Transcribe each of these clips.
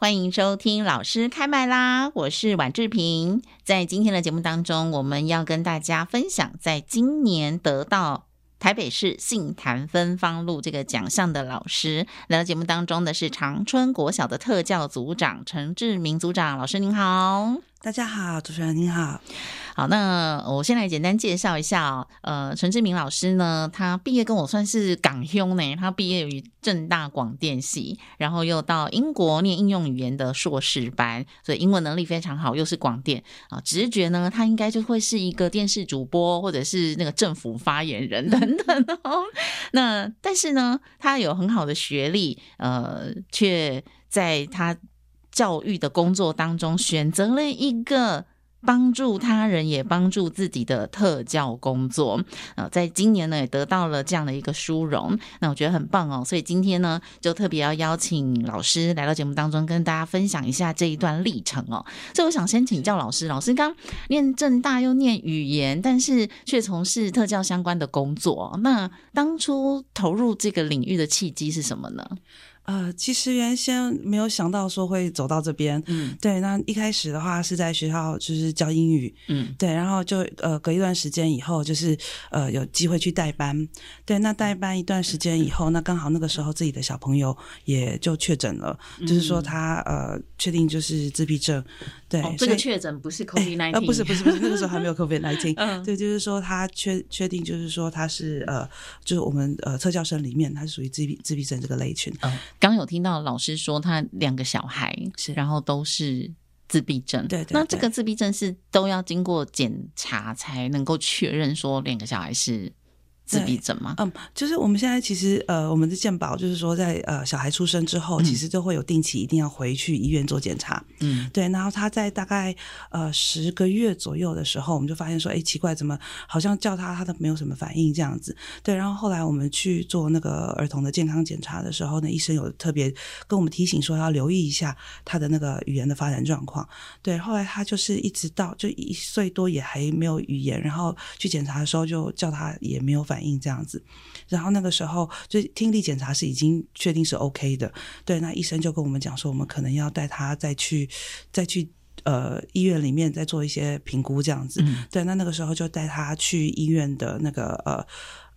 欢迎收听老师开麦啦！我是宛志平。在今天的节目当中，我们要跟大家分享，在今年得到台北市杏坛芬芳路这个奖项的老师。来到节目当中的是长春国小的特教组长陈志明组长，老师您好。大家好，主持人您好。好，那我先来简单介绍一下。呃，陈志明老师呢，他毕业跟我算是港兄呢。他毕业于正大广电系，然后又到英国念应用语言的硕士班，所以英文能力非常好，又是广电啊。直觉呢，他应该就会是一个电视主播，或者是那个政府发言人等等哦。那但是呢，他有很好的学历，呃，却在他教育的工作当中选择了一个。帮助他人也帮助自己的特教工作，呃，在今年呢也得到了这样的一个殊荣，那我觉得很棒哦。所以今天呢就特别要邀请老师来到节目当中，跟大家分享一下这一段历程哦。所以我想先请教老师，老师刚念正大又念语言，但是却从事特教相关的工作，那当初投入这个领域的契机是什么呢？呃，其实原先没有想到说会走到这边，嗯，对。那一开始的话是在学校就是教英语，嗯，对。然后就呃隔一段时间以后，就是呃有机会去代班，对。那代班一段时间以后，那刚好那个时候自己的小朋友也就确诊了，嗯、就是说他呃确定就是自闭症，对。哦、这个确诊不是 COVID nineteen，呃不是不是不是，那个时候还没有 COVID-19，嗯，对，就是说他确确定就是说他是呃就是我们呃特教生里面他是属于自闭自闭症这个类群，嗯。刚有听到老师说他两个小孩是，然后都是自闭症。对，对，对，那这个自闭症是都要经过检查才能够确认说两个小孩是。自闭症吗？嗯，就是我们现在其实呃，我们的健保就是说在，在呃小孩出生之后，其实都会有定期一定要回去医院做检查。嗯，对。然后他在大概呃十个月左右的时候，我们就发现说，哎，奇怪，怎么好像叫他他都没有什么反应这样子。对。然后后来我们去做那个儿童的健康检查的时候，呢医生有特别跟我们提醒说，要留意一下他的那个语言的发展状况。对。后来他就是一直到就一岁多也还没有语言，然后去检查的时候就叫他也没有反应。反应这样子，然后那个时候就听力检查是已经确定是 OK 的，对，那医生就跟我们讲说，我们可能要带他再去再去呃医院里面再做一些评估这样子，嗯、对，那那个时候就带他去医院的那个呃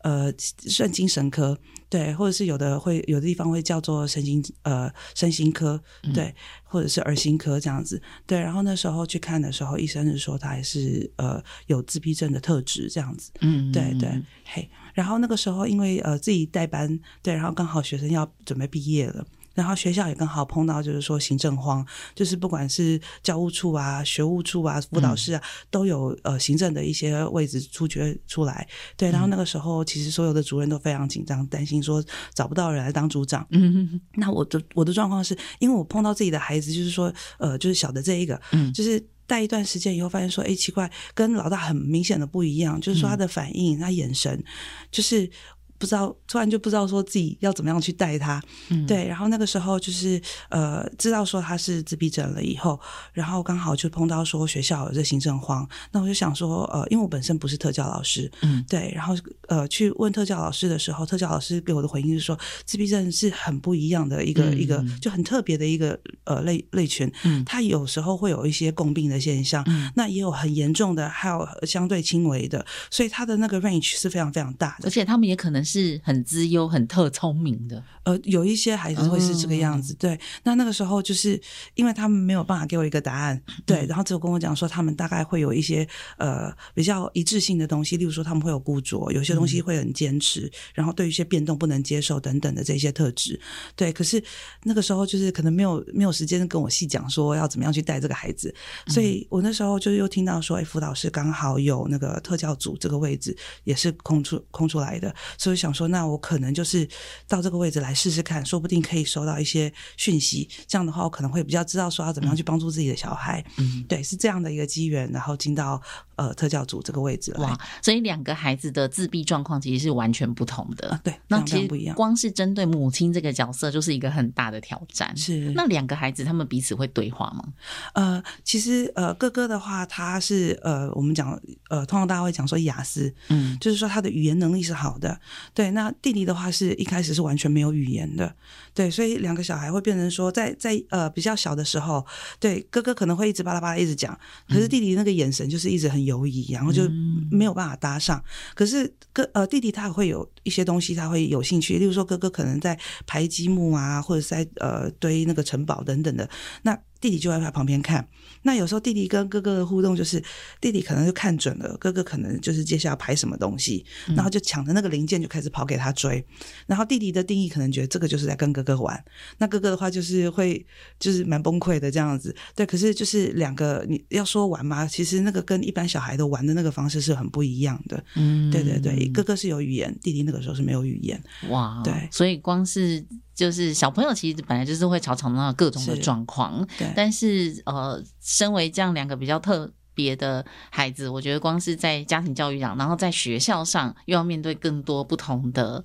呃算精神科，对，或者是有的会有的地方会叫做神经呃身心科，对。嗯或者是儿心科这样子，对，然后那时候去看的时候，医生是说他还是呃有自闭症的特质这样子，嗯，对对，嘿，然后那个时候因为呃自己代班，对，然后刚好学生要准备毕业了。然后学校也刚好碰到，就是说行政荒，就是不管是教务处啊、学务处啊、辅导室啊，嗯、都有呃行政的一些位置出缺出来。对，然后那个时候其实所有的主任都非常紧张，担心说找不到人来当组长。嗯。那我的我的状况是因为我碰到自己的孩子，就是说呃，就是小的这一个，嗯，就是带一段时间以后，发现说，哎，奇怪，跟老大很明显的不一样，就是说他的反应、嗯、他眼神，就是。不知道，突然就不知道说自己要怎么样去带他，嗯，对。然后那个时候就是呃，知道说他是自闭症了以后，然后刚好就碰到说学校有这行政荒，那我就想说呃，因为我本身不是特教老师，嗯，对。然后呃，去问特教老师的时候，特教老师给我的回应是说，自闭症是很不一样的一个、嗯、一个就很特别的一个呃类类群，嗯，他有时候会有一些共病的现象，嗯，那也有很严重的，还有相对轻微的，所以他的那个 range 是非常非常大的，而且他们也可能是。很资优、很特聪明的，呃，有一些孩子会是这个样子。嗯、对，那那个时候就是因为他们没有办法给我一个答案，对，然后只有跟我讲说他们大概会有一些呃比较一致性的东西，例如说他们会有固着，有些东西会很坚持，嗯、然后对于一些变动不能接受等等的这些特质。对，可是那个时候就是可能没有没有时间跟我细讲说要怎么样去带这个孩子，所以我那时候就又听到说，哎，辅导室刚好有那个特教组这个位置也是空出空出来的，所以。想说，那我可能就是到这个位置来试试看，说不定可以收到一些讯息。这样的话，我可能会比较知道说要怎么样去帮助自己的小孩。嗯，对，是这样的一个机缘，然后进到呃特教组这个位置。哇，所以两个孩子的自闭状况其实是完全不同的。啊、对，那其实光是针对母亲这个角色，就是一个很大的挑战。是，那两个孩子他们彼此会对话吗？呃，其实呃，哥哥的话，他是呃，我们讲呃，通常大家会讲说雅思，嗯，就是说他的语言能力是好的。对，那弟弟的话是一开始是完全没有语言的。对，所以两个小孩会变成说在，在在呃比较小的时候，对哥哥可能会一直巴拉巴拉一直讲，可是弟弟那个眼神就是一直很犹疑，然后就没有办法搭上。可是哥呃弟弟他会有一些东西他会有兴趣，例如说哥哥可能在排积木啊，或者是在呃堆那个城堡等等的那。弟弟就在他旁边看，那有时候弟弟跟哥哥的互动就是，弟弟可能就看准了，哥哥可能就是接下来要排什么东西，然后就抢着那个零件就开始跑给他追，然后弟弟的定义可能觉得这个就是在跟哥哥玩，那哥哥的话就是会就是蛮崩溃的这样子，对，可是就是两个你要说玩嘛，其实那个跟一般小孩的玩的那个方式是很不一样的，嗯，对对对，哥哥是有语言，弟弟那个时候是没有语言，哇，对，所以光是。就是小朋友其实本来就是会吵吵闹闹各种的状况，对。但是呃，身为这样两个比较特别的孩子，我觉得光是在家庭教育上，然后在学校上又要面对更多不同的。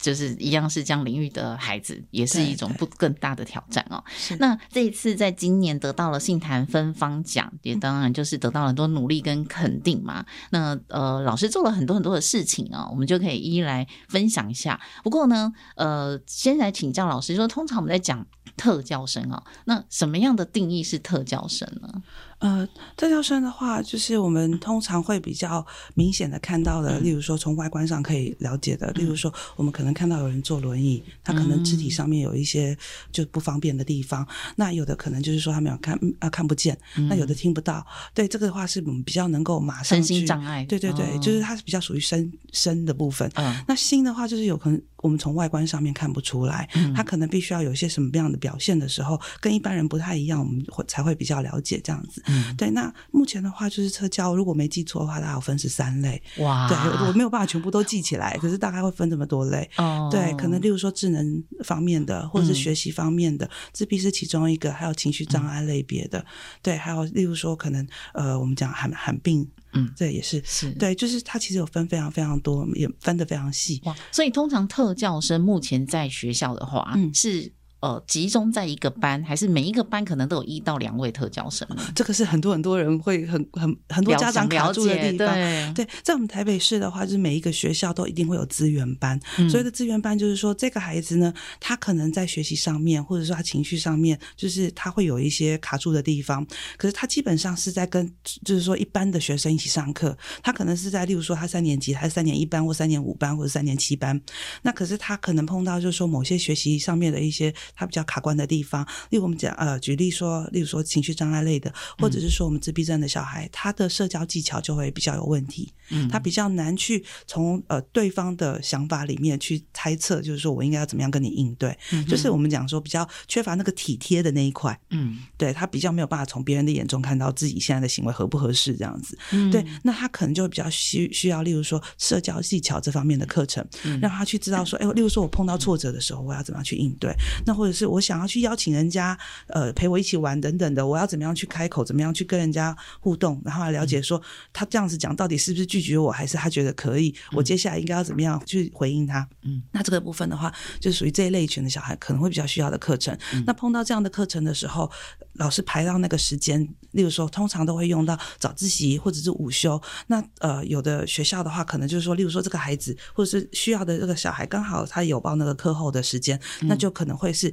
就是一样是这样领域的孩子，也是一种不更大的挑战哦。那这一次在今年得到了杏坛芬芳奖，也当然就是得到了很多努力跟肯定嘛。那呃，老师做了很多很多的事情啊、哦，我们就可以一一来分享一下。不过呢，呃，先来请教老师说，通常我们在讲特教生啊、哦，那什么样的定义是特教生呢？呃，特教生的话，就是我们通常会比较明显的看到的，例如说从外观上可以了解的，例如说我们可能看到有人坐轮椅，他可能肢体上面有一些就不方便的地方，那有的可能就是说他没有看啊看不见，那有的听不到，对这个的话是我们比较能够马上去身心障碍，对对对，就是它是比较属于身身的部分，那心的话就是有可能。我们从外观上面看不出来，他可能必须要有一些什么样的表现的时候，跟一般人不太一样，我们会才会比较了解这样子。嗯，对。那目前的话，就是特教，如果没记错的话，它有分十三类。哇，对，我没有办法全部都记起来，可是大概会分这么多类。哦，对，可能例如说智能方面的，或者是学习方面的，自闭是其中一个，还有情绪障碍类别的，对，还有例如说可能呃，我们讲罕罕病。嗯，对也是是对，就是它其实有分非常非常多，也分得非常细。哇，所以通常特教生目前在学校的话，嗯，是。呃，集中在一个班，还是每一个班可能都有一到两位特教生？这个是很多很多人会很很很多家长卡住的地方。对，对，在我们台北市的话，就是每一个学校都一定会有资源班。嗯、所谓的资源班，就是说这个孩子呢，他可能在学习上面，或者说他情绪上面，就是他会有一些卡住的地方。可是他基本上是在跟，就是说一般的学生一起上课。他可能是在，例如说他三年级，他是三年一班，或三年五班，或者三年七班。那可是他可能碰到，就是说某些学习上面的一些。他比较卡关的地方，例如我们讲呃，举例说，例如说情绪障碍类的，或者是说我们自闭症的小孩，他的社交技巧就会比较有问题，嗯，他比较难去从呃对方的想法里面去猜测，就是说我应该要怎么样跟你应对，嗯，就是我们讲说比较缺乏那个体贴的那一块，嗯，对，他比较没有办法从别人的眼中看到自己现在的行为合不合适这样子，嗯，对，那他可能就比较需需要，例如说社交技巧这方面的课程，让他去知道说，哎，例如说我碰到挫折的时候，我要怎么样去应对，那或者是我。想要去邀请人家，呃，陪我一起玩等等的，我要怎么样去开口，怎么样去跟人家互动，然后来了解说他这样子讲到底是不是拒绝我，还是他觉得可以，我接下来应该要怎么样去回应他？嗯，那这个部分的话，就属于这一类群的小孩可能会比较需要的课程。嗯。那碰到这样的课程的时候，老师排到那个时间，例如说，通常都会用到早自习或者是午休。那呃，有的学校的话，可能就是说，例如说这个孩子或者是需要的这个小孩，刚好他有报那个课后的时间，那就可能会是。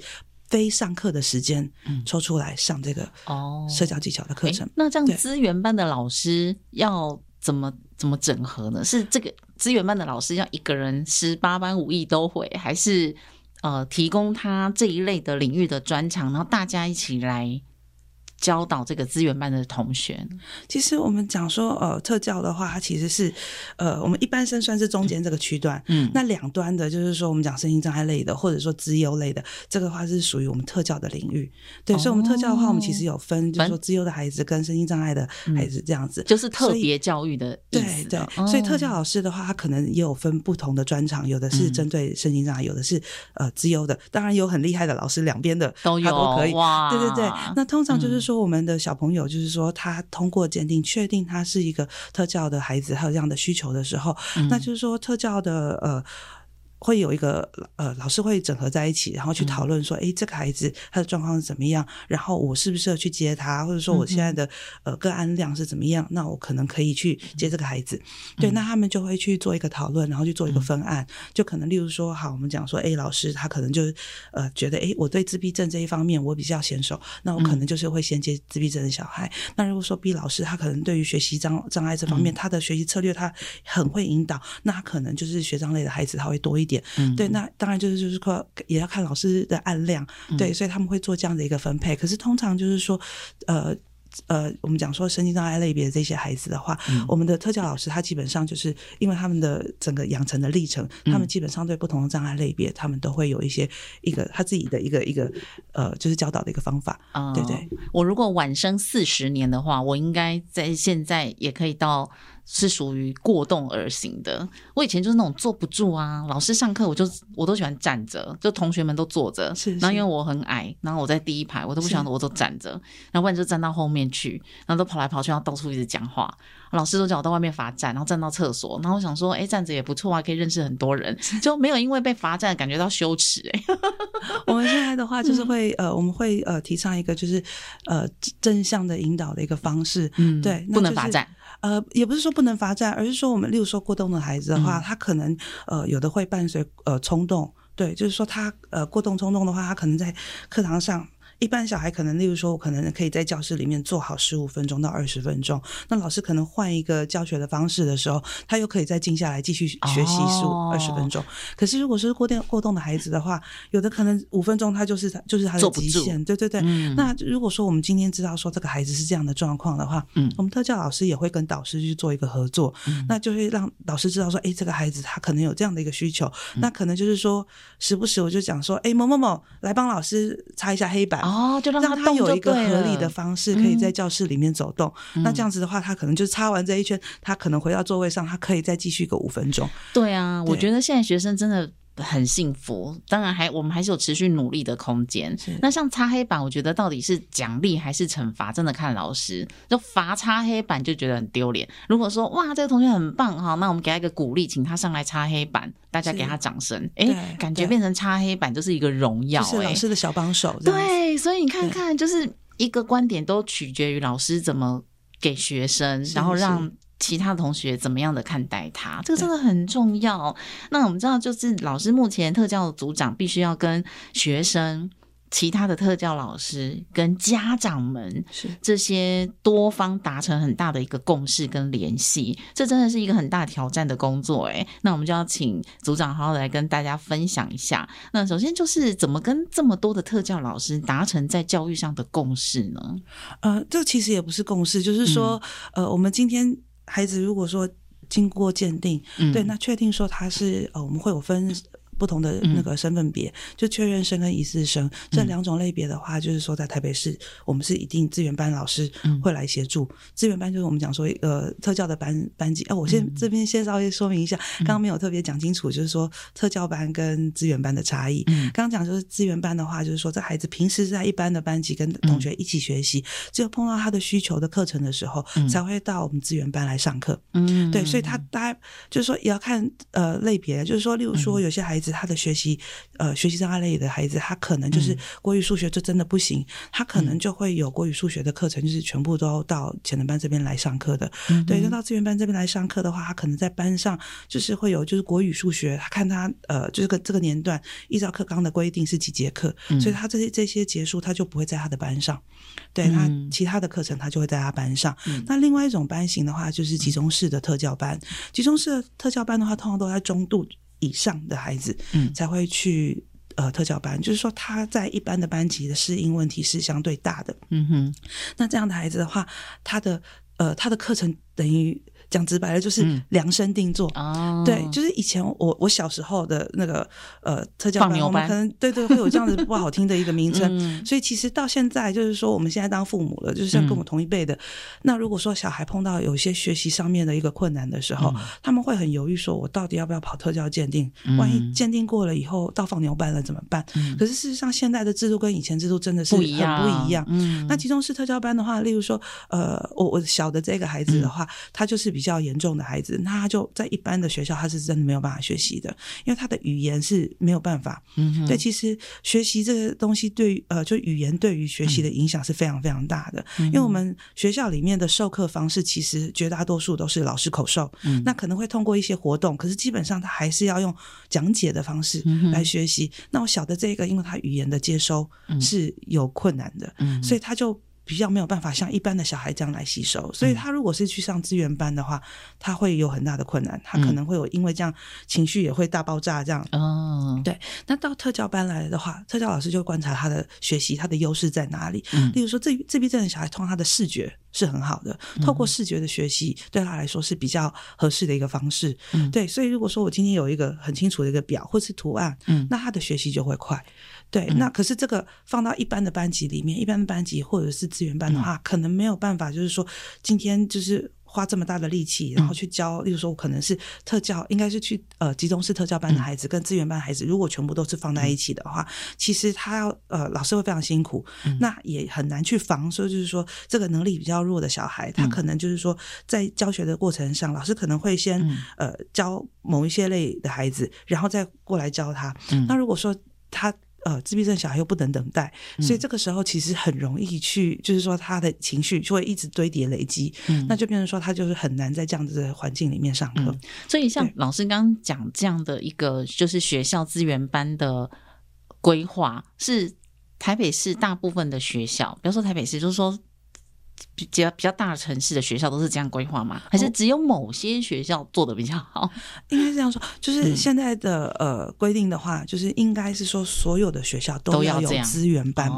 非上课的时间，抽出来上这个哦社交技巧的课程。那这样资源班的老师要怎么怎么整合呢？是这个资源班的老师要一个人十八般武艺都会，还是呃提供他这一类的领域的专长，然后大家一起来教导这个资源班的同学？其实我们讲说，呃，特教的话，它其实是呃，我们一般生算是中间这个区段，嗯，那两端的，就是说我们讲身心障碍类的，或者说资优类的，这个话是属于我们特教的领域。对，哦、所以，我们特教的话，我们其实有分，就是说资优的孩子跟身心障碍的孩子这样子，嗯、就是特别教育的。对对，哦、所以特教老师的话，他可能也有分不同的专长，有的是针对身心障碍，有的是呃资优的，当然有很厉害的老师，两边的都有都可以。哇，对对对。那通常就是说，我们的小朋友就是说，他通过鉴定确定他是一个特教的孩子，还有这样的需求的时候，嗯、那就是说特教的呃。会有一个呃老师会整合在一起，然后去讨论说，哎、嗯，这个孩子他的状况是怎么样？然后我适不适合去接他？或者说我现在的、嗯、呃个案量是怎么样？那我可能可以去接这个孩子。嗯、对，那他们就会去做一个讨论，然后去做一个分案。嗯、就可能例如说，好，我们讲说哎老师他可能就是呃觉得，哎，我对自闭症这一方面我比较娴熟，那我可能就是会先接自闭症的小孩。嗯、那如果说 B 老师他可能对于学习障障碍这方面，嗯、他的学习策略他很会引导，那他可能就是学障类的孩子他会多一点。嗯，对，那当然就是就是说，也要看老师的案量，嗯、对，所以他们会做这样的一个分配。可是通常就是说，呃呃，我们讲说神经障碍类别的这些孩子的话，嗯、我们的特教老师他基本上就是因为他们的整个养成的历程，嗯、他们基本上对不同的障碍类别，他们都会有一些一个他自己的一个一个呃，就是教导的一个方法。哦、对对，我如果晚生四十年的话，我应该在现在也可以到。是属于过动而行的。我以前就是那种坐不住啊，老师上课我就我都喜欢站着，就同学们都坐着。是，是。然后因为我很矮，然后我在第一排，我都不想我都站着，然后不然就站到后面去，然后都跑来跑去，然后到处一直讲话。老师都叫我到外面罚站，然后站到厕所。然后我想说，哎，站着也不错啊，可以认识很多人，就没有因为被罚站感觉到羞耻。哎，我们现在的话就是会、嗯、呃，我们会呃提倡一个就是呃正向的引导的一个方式。嗯，对，不能罚站。呃，也不是说不能罚站，而是说我们，例如说过动的孩子的话，嗯、他可能呃有的会伴随呃冲动，对，就是说他呃过动冲动的话，他可能在课堂上。一般小孩可能，例如说，我可能可以在教室里面坐好十五分钟到二十分钟。那老师可能换一个教学的方式的时候，他又可以再静下来继续学习十五二十分钟。可是如果是过电过动的孩子的话，有的可能五分钟他就是他就是他的极限。对对对。嗯、那如果说我们今天知道说这个孩子是这样的状况的话，嗯，我们特教老师也会跟导师去做一个合作，嗯、那就会让老师知道说，哎，这个孩子他可能有这样的一个需求，嗯、那可能就是说时不时我就讲说，哎，某某某来帮老师擦一下黑板。哦，就让他，让他有一个合理的方式，可以在教室里面走动。嗯、那这样子的话，他可能就擦完这一圈，他可能回到座位上，他可以再继续个五分钟。对啊，对我觉得现在学生真的很幸福。当然还，我们还是有持续努力的空间。那像擦黑板，我觉得到底是奖励还是惩罚，真的看老师。就罚擦黑板就觉得很丢脸。如果说哇，这个同学很棒哈，那我们给他一个鼓励，请他上来擦黑板。大家给他掌声，哎，感觉变成擦黑板就是一个荣耀，是老师的小帮手。对，所以你看看，就是一个观点都取决于老师怎么给学生，然后让其他同学怎么样的看待他，这个真的很重要。那我们知道，就是老师目前特教的组长必须要跟学生。其他的特教老师跟家长们是这些多方达成很大的一个共识跟联系，这真的是一个很大挑战的工作诶。那我们就要请组长好好来跟大家分享一下。那首先就是怎么跟这么多的特教老师达成在教育上的共识呢？呃，这其实也不是共识，就是说，嗯、呃，我们今天孩子如果说经过鉴定，嗯、对，那确定说他是呃，我们会有分。不同的那个身份别，嗯、就确认生跟疑似生这两种类别的话，嗯、就是说在台北市，我们是一定资源班老师会来协助。资源班就是我们讲说呃特教的班班级。哦，我先、嗯、这边先稍微说明一下，刚刚没有特别讲清楚，就是说特教班跟资源班的差异。嗯、刚刚讲就是资源班的话，就是说这孩子平时在一般的班级跟同学一起学习，嗯、只有碰到他的需求的课程的时候，嗯、才会到我们资源班来上课。嗯，对，所以他大概就是说也要看呃类别，就是说例如说有些孩子。他的学习，呃，学习障碍类的孩子，他可能就是国语、数学就真的不行，嗯、他可能就会有国语、数学的课程，就是全部都到潜能班这边来上课的。嗯、对，就到资源班这边来上课的话，他可能在班上就是会有，就是国语、数学，他看他呃，就是个这个年段依照课纲的规定是几节课，嗯、所以他这些这些结束，他就不会在他的班上。对，他其他的课程，他就会在他班上。嗯、那另外一种班型的话，就是集中式的特教班。集中式的特教班的话，通常都在中度。以上的孩子，嗯，才会去呃特教班，就是说他在一般的班级的适应问题是相对大的。嗯哼，那这样的孩子的话，他的呃他的课程等于。讲直白了，就是量身定做。哦，对，就是以前我我小时候的那个呃特教班，班，我们可能对对会有这样子不好听的一个名称。嗯、所以其实到现在，就是说我们现在当父母了，就是像跟我们同一辈的、嗯，那如果说小孩碰到有一些学习上面的一个困难的时候，嗯、他们会很犹豫，说我到底要不要跑特教鉴定？万一鉴定过了以后到放牛班了怎么办？嗯、可是事实上，现在的制度跟以前制度真的是很不一样。嗯，那其中是特教班的话，例如说呃，我我小的这个孩子的话，嗯、他就是比较严重的孩子。那他就在一般的学校，他是真的没有办法学习的，因为他的语言是没有办法。嗯，对，其实学习这个东西对于呃，就语言对于学习的影响是非常非常大的。嗯，因为我们学校里面的授课方式，其实绝大多数都是老师口授，嗯，那可能会通过一些活动，可是基本上他还是要用讲解的方式来学习。嗯，那我晓得这个，因为他语言的接收是有困难的，嗯，所以他就。比较没有办法像一般的小孩这样来吸收，所以他如果是去上资源班的话，他会有很大的困难，他可能会有因为这样情绪也会大爆炸这样。哦，对。那到特教班来的话，特教老师就观察他的学习，他的优势在哪里？嗯，例如说自自闭症的小孩，通常他的视觉是很好的，透过视觉的学习对他来说是比较合适的一个方式。嗯，对。所以如果说我今天有一个很清楚的一个表或是图案，嗯，那他的学习就会快。对，那可是这个放到一般的班级里面，一般的班级或者是资源班的话，可能没有办法，就是说今天就是花这么大的力气，然后去教，例如说我可能是特教，应该是去呃集中式特教班的孩子跟资源班的孩子，如果全部都是放在一起的话，其实他要呃老师会非常辛苦，那也很难去防，说就是说这个能力比较弱的小孩，他可能就是说在教学的过程上，老师可能会先呃教某一些类的孩子，然后再过来教他。那如果说他呃，自闭症小孩又不能等待，所以这个时候其实很容易去，嗯、就是说他的情绪就会一直堆叠累积，嗯，那就变成说他就是很难在这样子的环境里面上课，嗯。所以像老师刚刚讲这样的一个，就是学校资源班的规划，是台北市大部分的学校，比如说台北市，就是说。比较比较大的城市的学校都是这样规划吗？还是只有某些学校做的比较好？应该是这样说，就是现在的、嗯、呃规定的话，就是应该是说所有的学校都要有资源班，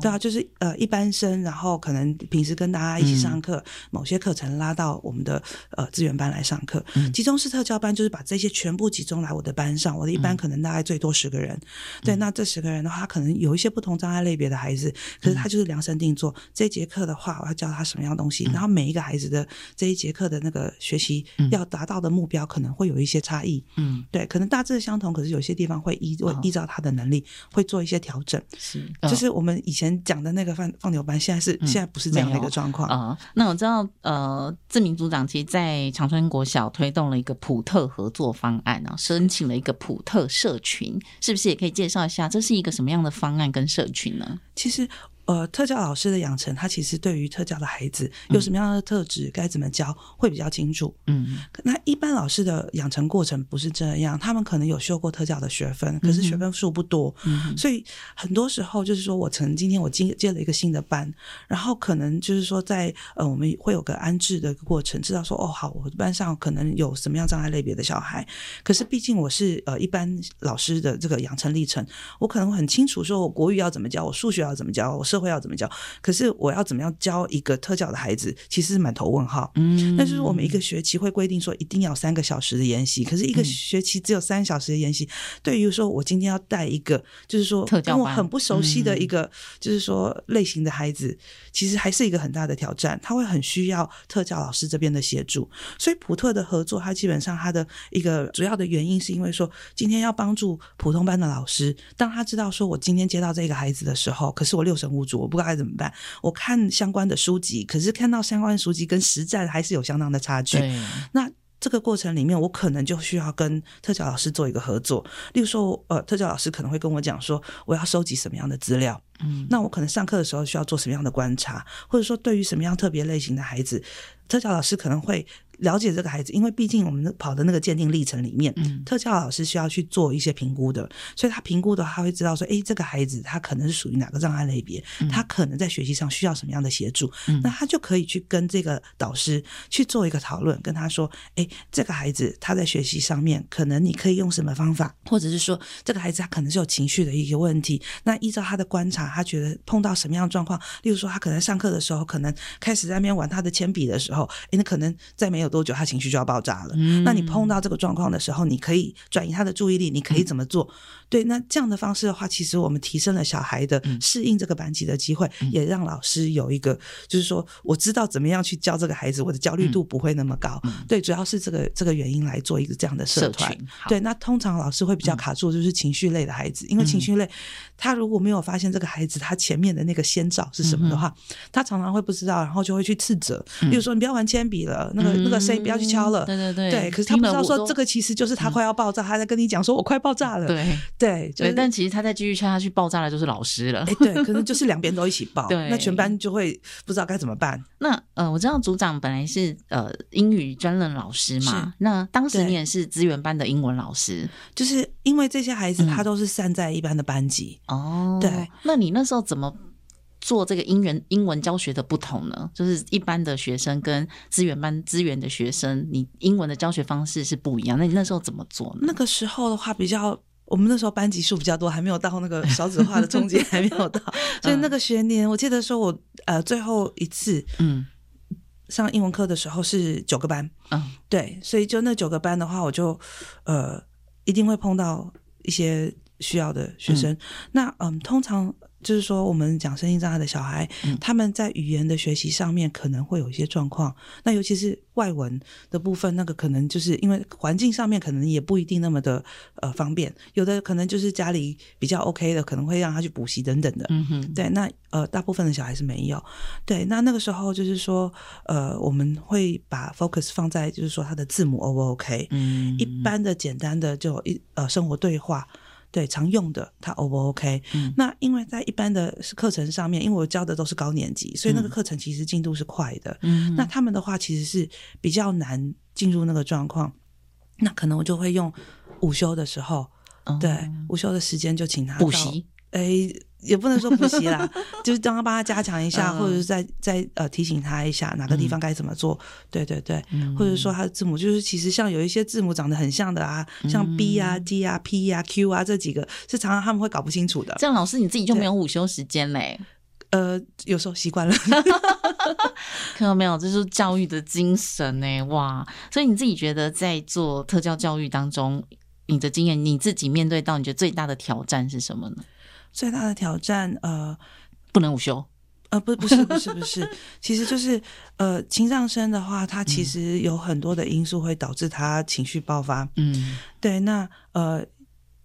对啊，就是呃一般生，然后可能平时跟大家一起上课，嗯、某些课程拉到我们的呃资源班来上课。嗯、集中式特教班就是把这些全部集中来我的班上，我的一班可能大概最多十个人，嗯、对，那这十个人的话，可能有一些不同障碍类别的孩子，可是他就是量身定做、嗯、这节课的话，我要教他。他什么样东西？然后每一个孩子的这一节课的那个学习要达到的目标可能会有一些差异。嗯，对，可能大致相同，可是有些地方会依会依照他的能力会做一些调整。是，就是我们以前讲的那个放放牛班，现在是现在不是这样的一个状况啊。那我知道，呃，志明组长其实在长春国小推动了一个普特合作方案啊，申请了一个普特社群，是不是也可以介绍一下？这是一个什么样的方案跟社群呢？其实。呃，特教老师的养成，他其实对于特教的孩子有什么样的特质，嗯、该怎么教，会比较清楚。嗯，那一般老师的养成过程不是这样，他们可能有修过特教的学分，可是学分数不多，嗯，所以很多时候就是说我曾今天我接接了一个新的班，然后可能就是说在呃我们会有个安置的过程，知道说哦好，我班上可能有什么样障碍类别的小孩，可是毕竟我是呃一般老师的这个养成历程，我可能会很清楚说我国语要怎么教，我数学要怎么教，我社会要怎么教？可是我要怎么样教一个特教的孩子，其实是满头问号。嗯，但是我们一个学期会规定说一定要三个小时的研习，可是一个学期只有三小时的研习，嗯，对于说我今天要带一个就是说跟我很不熟悉的一个就是说类型的孩子，其实还是一个很大的挑战。他会很需要特教老师这边的协助，所以普特的合作，它基本上它的一个主要的原因是因为说今天要帮助普通班的老师，当他知道说我今天接到这个孩子的时候，可是我六神无主，我不该怎么办？我看相关的书籍，可是看到相关的书籍跟实战还是有相当的差距。那这个过程里面，我可能就需要跟特教老师做一个合作。例如说，呃，特教老师可能会跟我讲说，我要收集什么样的资料。嗯，那我可能上课的时候需要做什么样的观察，或者说对于什么样特别类型的孩子，特教老师可能会。了解这个孩子，因为毕竟我们跑的那个鉴定历程里面，嗯、特教老师需要去做一些评估的，所以他评估的话，他会知道说，哎，这个孩子他可能是属于哪个障碍类别，嗯、他可能在学习上需要什么样的协助，嗯、那他就可以去跟这个导师去做一个讨论，跟他说，哎，这个孩子他在学习上面，可能你可以用什么方法，或者是说，这个孩子他可能是有情绪的一个问题，那依照他的观察，他觉得碰到什么样的状况，例如说他可能上课的时候，可能开始在那边玩他的铅笔的时候，哎，那可能再没有多久，他情绪就要爆炸了。嗯，那你碰到这个状况的时候，你可以转移他的注意力，你可以怎么做？嗯、对，那这样的方式的话，其实我们提升了小孩的适应这个班级的机会，嗯、也让老师有一个，就是说我知道怎么样去教这个孩子，我的焦虑度不会那么高。嗯、对，主要是这个这个原因来做一个这样的社团。对，那通常老师会比较卡住，就是情绪类的孩子，嗯、因为情绪类他如果没有发现这个孩子他前面的那个先兆是什么的话，嗯、他常常会不知道，然后就会去斥责，比如说你不要玩铅笔了，那个那个谁不要去敲了。对对对，对，可是他不知道说这个其实就是他快要爆炸，他在跟你讲说我快爆炸了。对对对，但其实他在继续敲下去爆炸的就是老师了。哎，对，可能就是两边都一起爆，对，那全班就会不知道该怎么办。那呃，我知道组长本来是呃英语专任老师嘛，那当时你也是资源班的英文老师，就是因为这些孩子他都是散在一般的班级哦。对，那你那时候怎么？做这个英文英文教学的不同呢，就是一般的学生跟资源班资源的学生，你英文的教学方式是不一样。那你那时候怎么做呢？那个时候的话，比较我们那时候班级数比较多，还没有到那个少子化的中间，还没有到。所以那个学年，我记得说我呃最后一次嗯上英文课的时候是九个班，嗯，对，所以就那九个班的话，我就呃一定会碰到一些需要的学生。嗯那嗯，通常。就是说，我们讲身心障碍的小孩，嗯、他们在语言的学习上面可能会有一些状况。那尤其是外文的部分，那个可能就是因为环境上面可能也不一定那么的呃方便。有的可能就是家里比较 OK 的，可能会让他去补习等等的。嗯哼，对。那呃，大部分的小孩是没有。对，那那个时候就是说，呃，我们会把 focus 放在就是说他的字母 O 不 OK？嗯，一般的简单的就一呃生活对话。对，常用的他 O 不 OK？嗯，那因为在一般的课程上面，因为我教的都是高年级，所以那个课程其实进度是快的。嗯，那他们的话其实是比较难进入那个状况，那可能我就会用午休的时候，嗯、对，午休的时间就请他补习。哎。也不能说补习啦，就是刚刚帮他加强一下，或者是再再呃提醒他一下哪个地方该怎么做。对对对，或者说他的字母，就是其实像有一些字母长得很像的啊，像 B 啊、D 啊、P 啊、Q 啊这几个，是常常他们会搞不清楚的。这样老师你自己就没有午休时间嘞？呃，有时候习惯了，看到没有？这就是教育的精神呢，哇！所以你自己觉得在做特教教育当中，你的经验，你自己面对到你觉得最大的挑战是什么呢？最大的挑战，呃，不能午休，呃，不，不是，不是，不是，其实就是，呃，情上生的话，他其实有很多的因素会导致他情绪爆发，嗯，对，那呃，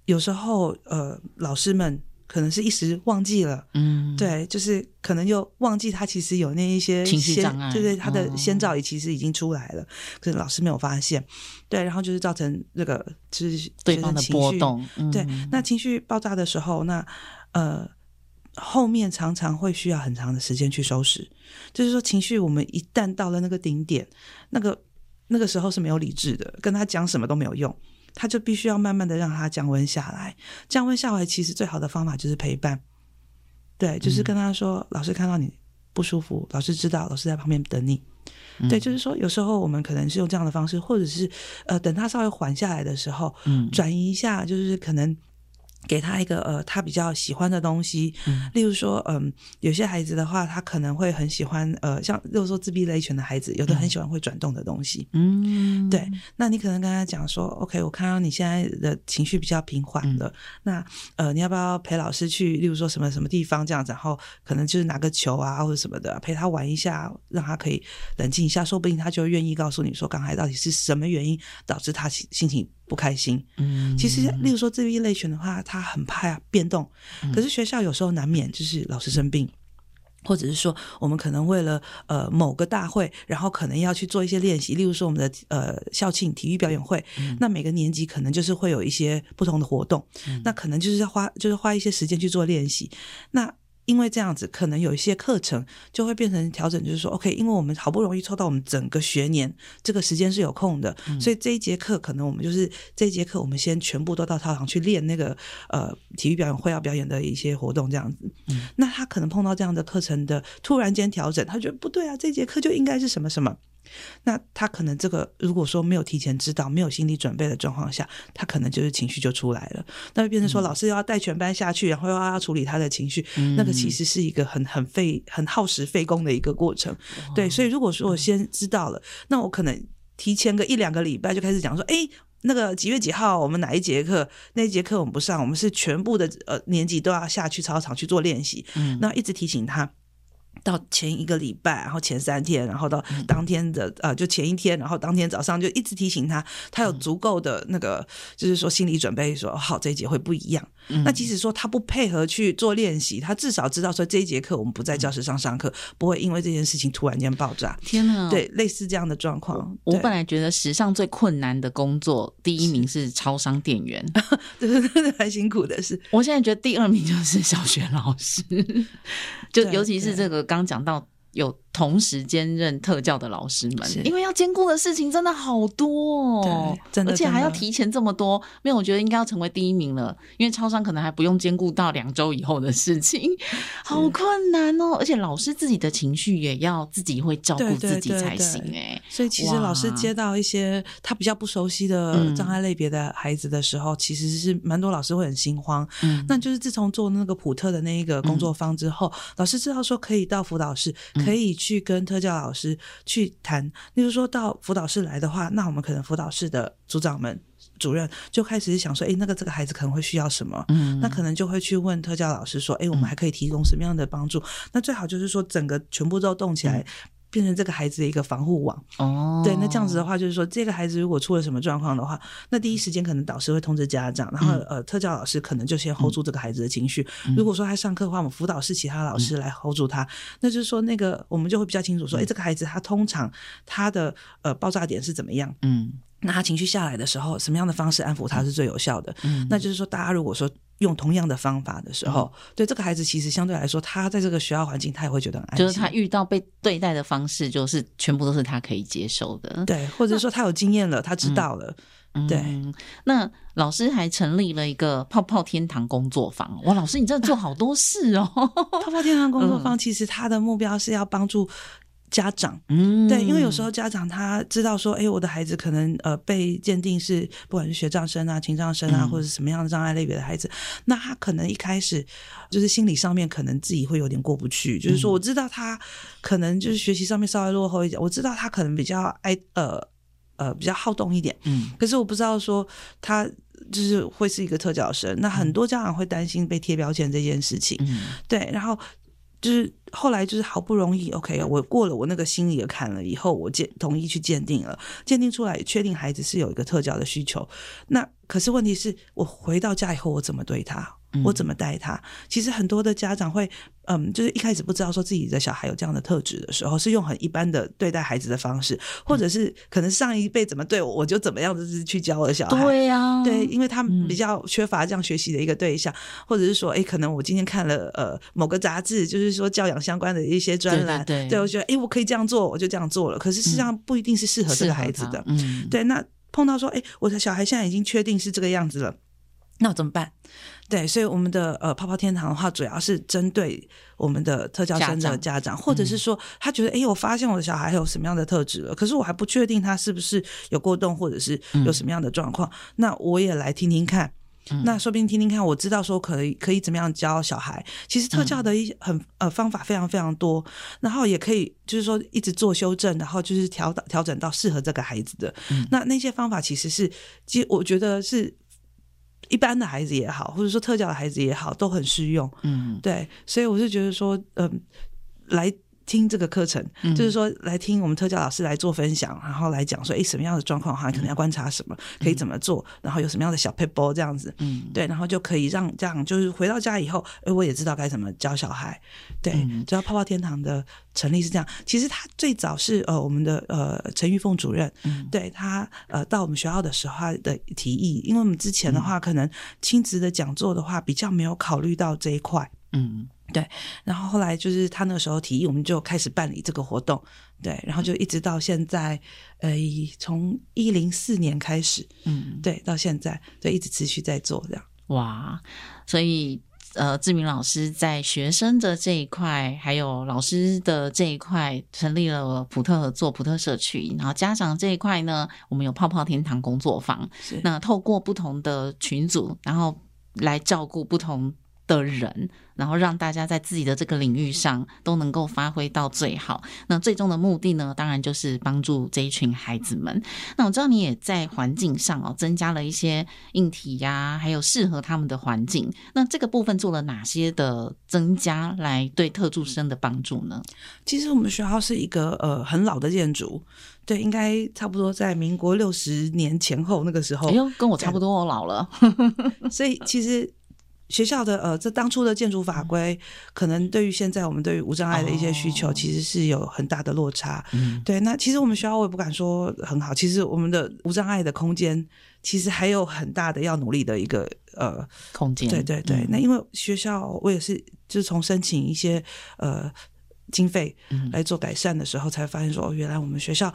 有时候呃，老师们可能是一时忘记了，嗯，对，就是可能又忘记他其实有那一些情绪障碍，对对，他的先兆也其实已经出来了，哦、可是老师没有发现，对，然后就是造成这个就是对方的波动，嗯、对，那情绪爆炸的时候，那呃，后面常常会需要很长的时间去收拾，就是说情绪，我们一旦到了那个顶点，那个那个时候是没有理智的，跟他讲什么都没有用，他就必须要慢慢的让他降温下来。降温下来，其实最好的方法就是陪伴，对，就是跟他说，嗯、老师看到你不舒服，老师知道，老师在旁边等你。嗯、对，就是说有时候我们可能是用这样的方式，或者是呃，等他稍微缓下来的时候，嗯，转移一下，就是可能。给他一个呃，他比较喜欢的东西，嗯、例如说，嗯、呃，有些孩子的话，他可能会很喜欢，呃，像，例如说自闭类群的孩子，有的很喜欢会转动的东西，嗯，对。那你可能跟他讲说，OK，我看到你现在的情绪比较平缓了，嗯、那呃，你要不要陪老师去，例如说什么什么地方这样子，然后可能就是拿个球啊或者什么的，陪他玩一下，让他可以冷静一下，说不定他就愿意告诉你说，刚才到底是什么原因导致他心心情。不开心，嗯，其实，例如说自闭类群的话，他很怕变动，可是学校有时候难免就是老师生病，或者是说我们可能为了呃某个大会，然后可能要去做一些练习，例如说我们的呃校庆体育表演会，那每个年级可能就是会有一些不同的活动，那可能就是要花就是花一些时间去做练习，那因为这样子，可能有一些课程就会变成调整，就是说，OK，因为我们好不容易抽到我们整个学年这个时间是有空的，嗯、所以这一节课可能我们就是这一节课，我们先全部都到操场去练那个呃体育表演、会要表演的一些活动，这样子。嗯、那他可能碰到这样的课程的突然间调整，他觉得不对啊，这节课就应该是什么什么。那他可能这个如果说没有提前知道、没有心理准备的状况下，他可能就是情绪就出来了。那就变成说老师又要带全班下去，然后又要处理他的情绪，嗯、那个其实是一个很很费、很耗时费工的一个过程。哇对，所以如果说我先知道了，那我可能提前个一两个礼拜就开始讲说，哎，那个几月几号我们哪一节课，那一节课我们不上，我们是全部的呃年级都要下去操场去做练习。嗯，那一直提醒他。到前一个礼拜，然后前三天，然后到当天的呃，就前一天，然后当天早上就一直提醒他，他有足够的那个，就是说心理准备说，说好这一节会不一样。嗯、那即使说他不配合去做练习，他至少知道说这一节课我们不在教室上上课，不会因为这件事情突然间爆炸。天哪，对，类似这样的状况。我，我本来觉得史上最困难的工作，第一名是超商店员，对对对，还辛苦的是。我现在觉得第二名就是小学老师，就尤其是这个刚刚讲到有。同时兼任特教的老师们，因为要兼顾的事情真的好多哦，真的，而且还要提前这么多，没有，我觉得应该要成为第一名了，因为超商可能还不用兼顾到两周以后的事情，好困难哦，而且老师自己的情绪也要自己会照顾自己才行哎，所以其实老师接到一些他比较不熟悉的障碍类别的孩子的时候，嗯、其实是蛮多老师会很心慌，嗯，那就是自从做那个普特的那一个工作坊之后，嗯、老师知道说可以到辅导室，可以。去跟特教老师去谈，例如说到辅导室来的话，那我们可能辅导室的组长们、主任就开始想说，哎，那个这个孩子可能会需要什么？嗯，那可能就会去问特教老师说，哎，我们还可以提供什么样的帮助？嗯、那最好就是说，整个全部都动起来。嗯变成这个孩子的一个防护网。哦，对，那这样子的话，就是说这个孩子如果出了什么状况的话，那第一时间可能导师会通知家长，然后呃，特教老师可能就先 hold 住这个孩子的情绪。如果说他上课的话，我们辅导室其他老师来 hold 住他，那就是说那个我们就会比较清楚说，哎，这个孩子他通常他的呃爆炸点是怎么样？嗯，那他情绪下来的时候，什么样的方式安抚他是最有效的？嗯，那就是说大家如果说。用同样的方法的时候，嗯、对这个孩子其实相对来说，他在这个学校环境，他也会觉得很安心。就是他遇到被对待的方式，就是全部都是他可以接受的。对，或者说他有经验了，他知道了。嗯、对、嗯，那老师还成立了一个泡泡天堂工作坊。哇，老师你真的做好多事哦！泡泡天堂工作坊其实他的目标是要帮助。家长，嗯，对，因为有时候家长他知道说，哎，我的孩子可能呃被鉴定是不管是学障生啊、情障生啊，嗯、或者什么样的障碍类别的孩子，那他可能一开始就是心理上面可能自己会有点过不去，嗯、就是说我知道他可能就是学习上面稍微落后一点，我知道他可能比较爱呃呃比较好动一点，嗯，可是我不知道说他就是会是一个特教生，那很多家长会担心被贴标签这件事情，嗯，对，然后。就是后来就是好不容易，OK，我过了我那个心理的坎了以后，我鉴同意去鉴定了，鉴定出来确定孩子是有一个特教的需求。那可是问题是我回到家以后，我怎么对他？我怎么带他？其实很多的家长会，嗯，就是一开始不知道说自己的小孩有这样的特质的时候，是用很一般的对待孩子的方式，或者是可能上一辈怎么对我，我就怎么样子去教我的小孩。对呀、啊，对，因为他们比较缺乏这样学习的一个对象，嗯、或者是说，哎，可能我今天看了呃某个杂志，就是说教养相关的一些专栏，对，我觉得，哎，我可以这样做，我就这样做了。可是实际上不一定是适合这个孩子的。嗯，对，那碰到说，哎，我的小孩现在已经确定是这个样子了。那我怎么办？对，所以我们的呃泡泡天堂的话，主要是针对我们的特教生的家长，或者是说他觉得，哎、嗯，我发现我的小孩有什么样的特质了，可是我还不确定他是不是有过动，或者是有什么样的状况。嗯、那我也来听听看，嗯、那说不定听听看，我知道说可以可以怎么样教小孩。其实特教的一很呃方法非常非常多，然后也可以就是说一直做修正，然后就是调调整到适合这个孩子的。嗯、那那些方法其实是，其实我觉得是。一般的孩子也好，或者说特教的孩子也好，都很适用。嗯，对，所以我是觉得说，嗯，来。听这个课程，就是说来听我们特教老师来做分享，然后来讲说，哎，什么样的状况哈，可能要观察什么，可以怎么做，然后有什么样的小 paper 这样子，嗯，对，然后就可以让这样，就是回到家以后，哎，我也知道该怎么教小孩。对，主要泡泡天堂的成立是这样，其实他最早是呃我们的呃陈玉凤主任，对他呃到我们学校的时候他的提议，因为我们之前的话可能亲子的讲座的话比较没有考虑到这一块，嗯。对，然后后来就是他那个时候提议，我们就开始办理这个活动。对，然后就一直到现在，呃，从一零四年开始，嗯，对，到现在，对，一直持续在做这样。哇，所以呃，志明老师在学生的这一块，还有老师的这一块，成立了普特合作、普特社区，然后家长这一块呢，我们有泡泡天堂工作坊，是那透过不同的群组，然后来照顾不同的人。然后让大家在自己的这个领域上都能够发挥到最好。那最终的目的呢，当然就是帮助这一群孩子们。那我知道你也在环境上哦，增加了一些硬体呀，还有适合他们的环境。那这个部分做了哪些的增加，来对特助生的帮助呢？其实我们学校是一个呃很老的建筑，对，应该差不多在民国六十年前后那个时候。哎呦，跟我差不多我老了。所以其实。学校的呃，这当初的建筑法规，可能对于现在我们对于无障碍的一些需求，其实是有很大的落差。哦、对，那其实我们学校我也不敢说很好，其实我们的无障碍的空间，其实还有很大的要努力的一个呃空间。对对对，嗯、那因为学校我也是，就是从申请一些呃经费来做改善的时候，才发现说，哦，原来我们学校。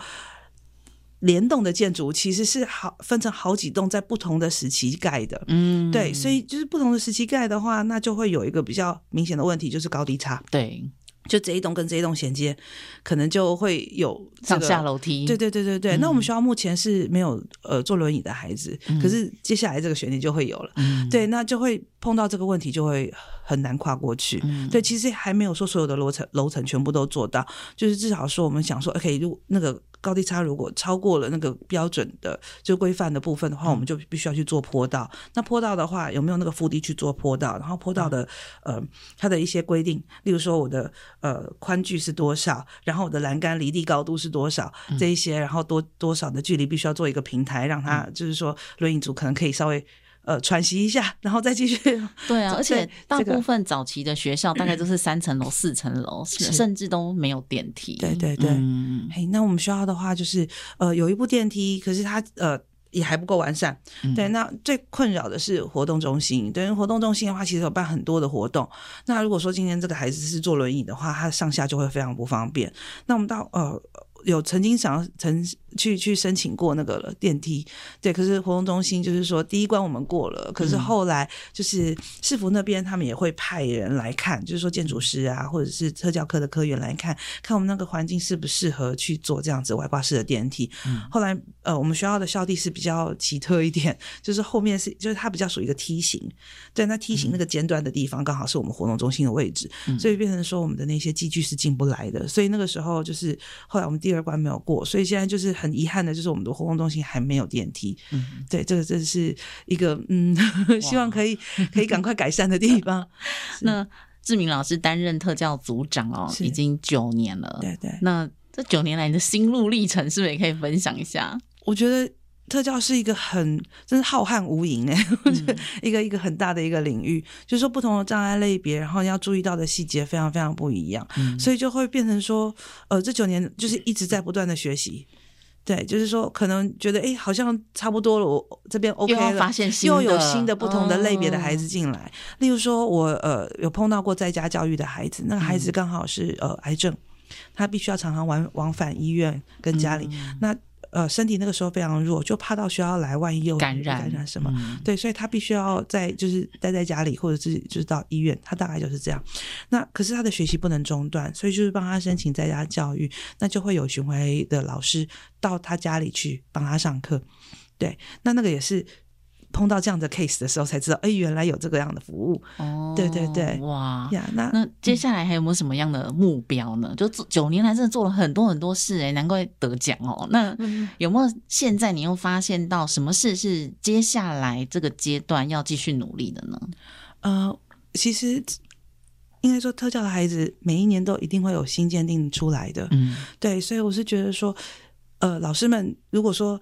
联动的建筑其实是好分成好几栋，在不同的时期盖的。嗯，对，所以就是不同的时期盖的话，那就会有一个比较明显的问题，就是高低差。对，就这一栋跟这一栋衔接，可能就会有、这个、上下楼梯。对对对对对。嗯、那我们学校目前是没有呃坐轮椅的孩子，嗯、可是接下来这个学年就会有了。嗯，对，那就会碰到这个问题，就会很难跨过去。嗯，对，其实还没有说所有的楼层楼层全部都做到，就是至少说我们想说，OK，如果那个。高低差如果超过了那个标准的就规范的部分的话，我们就必须要去做坡道。那坡道的话，有没有那个腹地去做坡道？然后坡道的呃，它的一些规定，例如说我的呃宽距是多少，然后我的栏杆离地高度是多少，这一些，然后多多少的距离必须要做一个平台，让它就是说轮椅族可能可以稍微。呃，喘息一下，然后再继续。对啊，而且大部分早期的学校大概都是三层楼、四层楼，甚至都没有电梯。对对对，嗯，嘿，那我们学校的话就是，呃，有一部电梯，可是它呃也还不够完善。嗯、对，那最困扰的是活动中心。对，活动中心的话，其实有办很多的活动。那如果说今天这个孩子是坐轮椅的话，他上下就会非常不方便。那我们到呃。有曾经想曾去去申请过那个了电梯，对，可是活动中心就是说第一关我们过了，可是后来就是市府那边他们也会派人来看，就是说建筑师啊，或者是特教科的科员来看看我们那个环境适不适合去做这样子外挂式的电梯。嗯、后来呃，我们学校的校地是比较奇特一点，就是后面是就是它比较属于一个梯形，对，那梯形那个尖端的地方刚好是我们活动中心的位置，嗯、所以变成说我们的那些机具是进不来的，所以那个时候就是后来我们。第二关没有过，所以现在就是很遗憾的，就是我们的活动中心还没有电梯。嗯，对，这个这是一个嗯，希望可以可以赶快改善的地方。那志明老师担任特教组长哦，已经九年了。对对。那这九年来的心路历程，是不是也可以分享一下？我觉得。特教是一个很真是浩瀚无垠哎，嗯、一个一个很大的一个领域，就是说不同的障碍类别，然后要注意到的细节非常非常不一样，嗯、所以就会变成说，呃，这九年就是一直在不断的学习，对，就是说可能觉得哎，好像差不多了，我这边 OK 了，又发现又有新的不同的类别的孩子进来，哦、例如说我呃有碰到过在家教育的孩子，那个孩子刚好是呃癌症，他必须要常常往往返医院跟家里，嗯、那。呃，身体那个时候非常弱，就怕到学校来，万一又感染感染什么？嗯、对，所以他必须要在就是待在家里，或者是就是到医院，他大概就是这样。那可是他的学习不能中断，所以就是帮他申请在家教育，那就会有巡回的老师到他家里去帮他上课。对，那那个也是。碰到这样的 case 的时候，才知道，哎，原来有这个样的服务。哦，对对对，哇呀，那那接下来还有没有什么样的目标呢？嗯、就九年来真的做了很多很多事，哎，难怪得奖哦。那有没有现在你又发现到什么事是接下来这个阶段要继续努力的呢？呃，其实应该说，特教的孩子每一年都一定会有新鉴定出来的。嗯，对，所以我是觉得说。呃，老师们如果说